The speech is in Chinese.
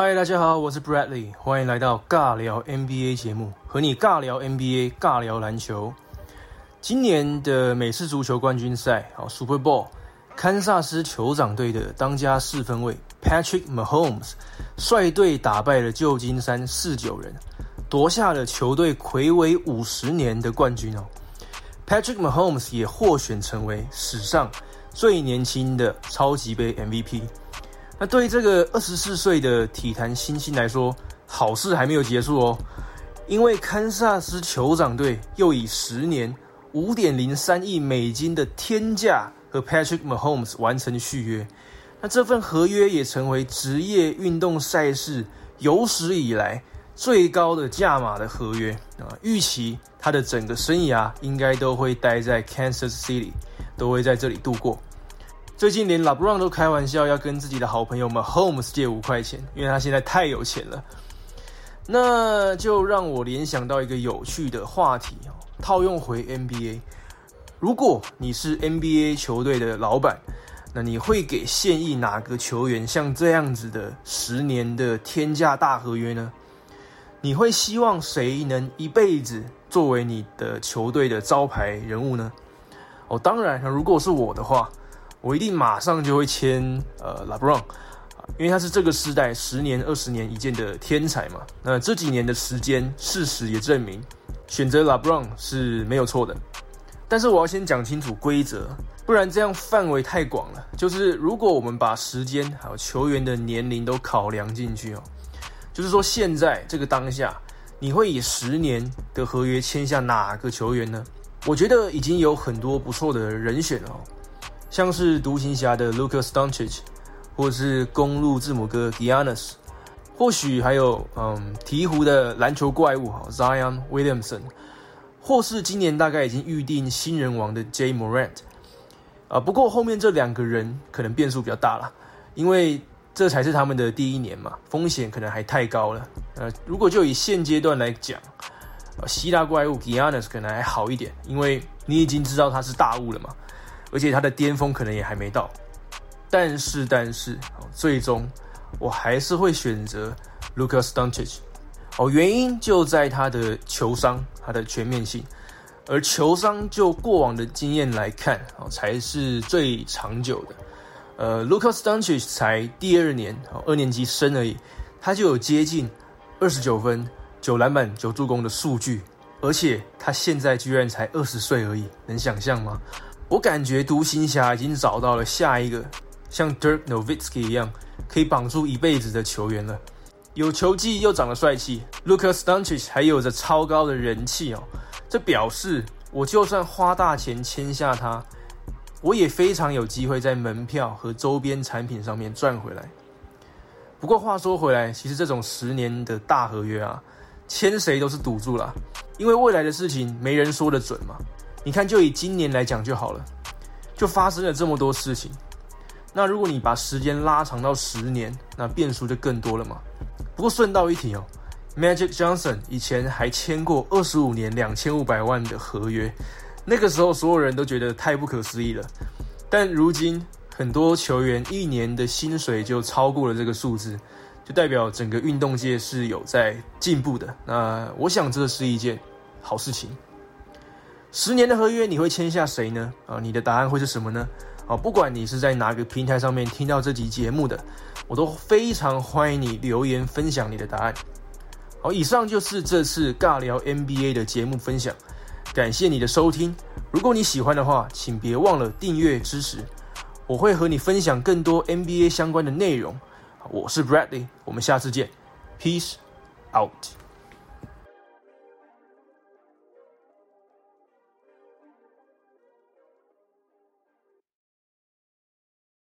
嗨，大家好，我是 Bradley，欢迎来到尬聊 NBA 节目，和你尬聊 NBA，尬聊篮球。今年的美式足球冠军赛，好 Super Bowl，堪萨斯酋长队的当家四分卫 Patrick Mahomes 率队打败了旧金山四九人，夺下了球队魁违五十年的冠军哦。Patrick Mahomes 也获选成为史上最年轻的超级杯 MVP。那对于这个二十四岁的体坛新星来说，好事还没有结束哦，因为堪萨斯酋长队又以十年五点零三亿美金的天价和 Patrick Mahomes 完成续约。那这份合约也成为职业运动赛事有史以来最高的价码的合约啊！预期他的整个生涯应该都会待在 Kansas City，都会在这里度过。最近连 LeBron 都开玩笑要跟自己的好朋友们 Homes 借五块钱，因为他现在太有钱了。那就让我联想到一个有趣的话题哦，套用回 NBA。如果你是 NBA 球队的老板，那你会给现役哪个球员像这样子的十年的天价大合约呢？你会希望谁能一辈子作为你的球队的招牌人物呢？哦，当然，如果是我的话。我一定马上就会签呃 LeBron，因为他是这个时代十年、二十年一见的天才嘛。那这几年的时间，事实也证明，选择 LeBron 是没有错的。但是我要先讲清楚规则，不然这样范围太广了。就是如果我们把时间还有球员的年龄都考量进去哦，就是说现在这个当下，你会以十年的合约签下哪个球员呢？我觉得已经有很多不错的人选了。像是独行侠的 Lucas Doncic，或是公路字母哥 Giannis，或许还有嗯鹈鹕的篮球怪物哈 Zion Williamson，或是今年大概已经预定新人王的 J Morant，啊，不过后面这两个人可能变数比较大了，因为这才是他们的第一年嘛，风险可能还太高了。呃，如果就以现阶段来讲，希腊怪物 Giannis 可能还好一点，因为你已经知道他是大物了嘛。而且他的巅峰可能也还没到，但是但是最终我还是会选择 Lucas Doncic 哦，原因就在他的球商，他的全面性，而球商就过往的经验来看哦，才是最长久的。呃，Lucas Doncic 才第二年哦，二年级生而已，他就有接近二十九分、九篮板、九助攻的数据，而且他现在居然才二十岁而已，能想象吗？我感觉独行侠已经找到了下一个像 Dirk Nowitzki 一样可以绑住一辈子的球员了。有球技又长得帅气，Lucas Doncic 还有着超高的人气哦。这表示我就算花大钱签下他，我也非常有机会在门票和周边产品上面赚回来。不过话说回来，其实这种十年的大合约啊，签谁都是赌注啦，因为未来的事情没人说得准嘛。你看，就以今年来讲就好了，就发生了这么多事情。那如果你把时间拉长到十年，那变数就更多了嘛。不过顺道一提哦，Magic Johnson 以前还签过二十五年两千五百万的合约，那个时候所有人都觉得太不可思议了。但如今很多球员一年的薪水就超过了这个数字，就代表整个运动界是有在进步的。那我想这是一件好事情。十年的合约你会签下谁呢？啊，你的答案会是什么呢？啊，不管你是在哪个平台上面听到这集节目的，我都非常欢迎你留言分享你的答案。好，以上就是这次尬聊 NBA 的节目分享，感谢你的收听。如果你喜欢的话，请别忘了订阅支持，我会和你分享更多 NBA 相关的内容。我是 Bradley，我们下次见，Peace out。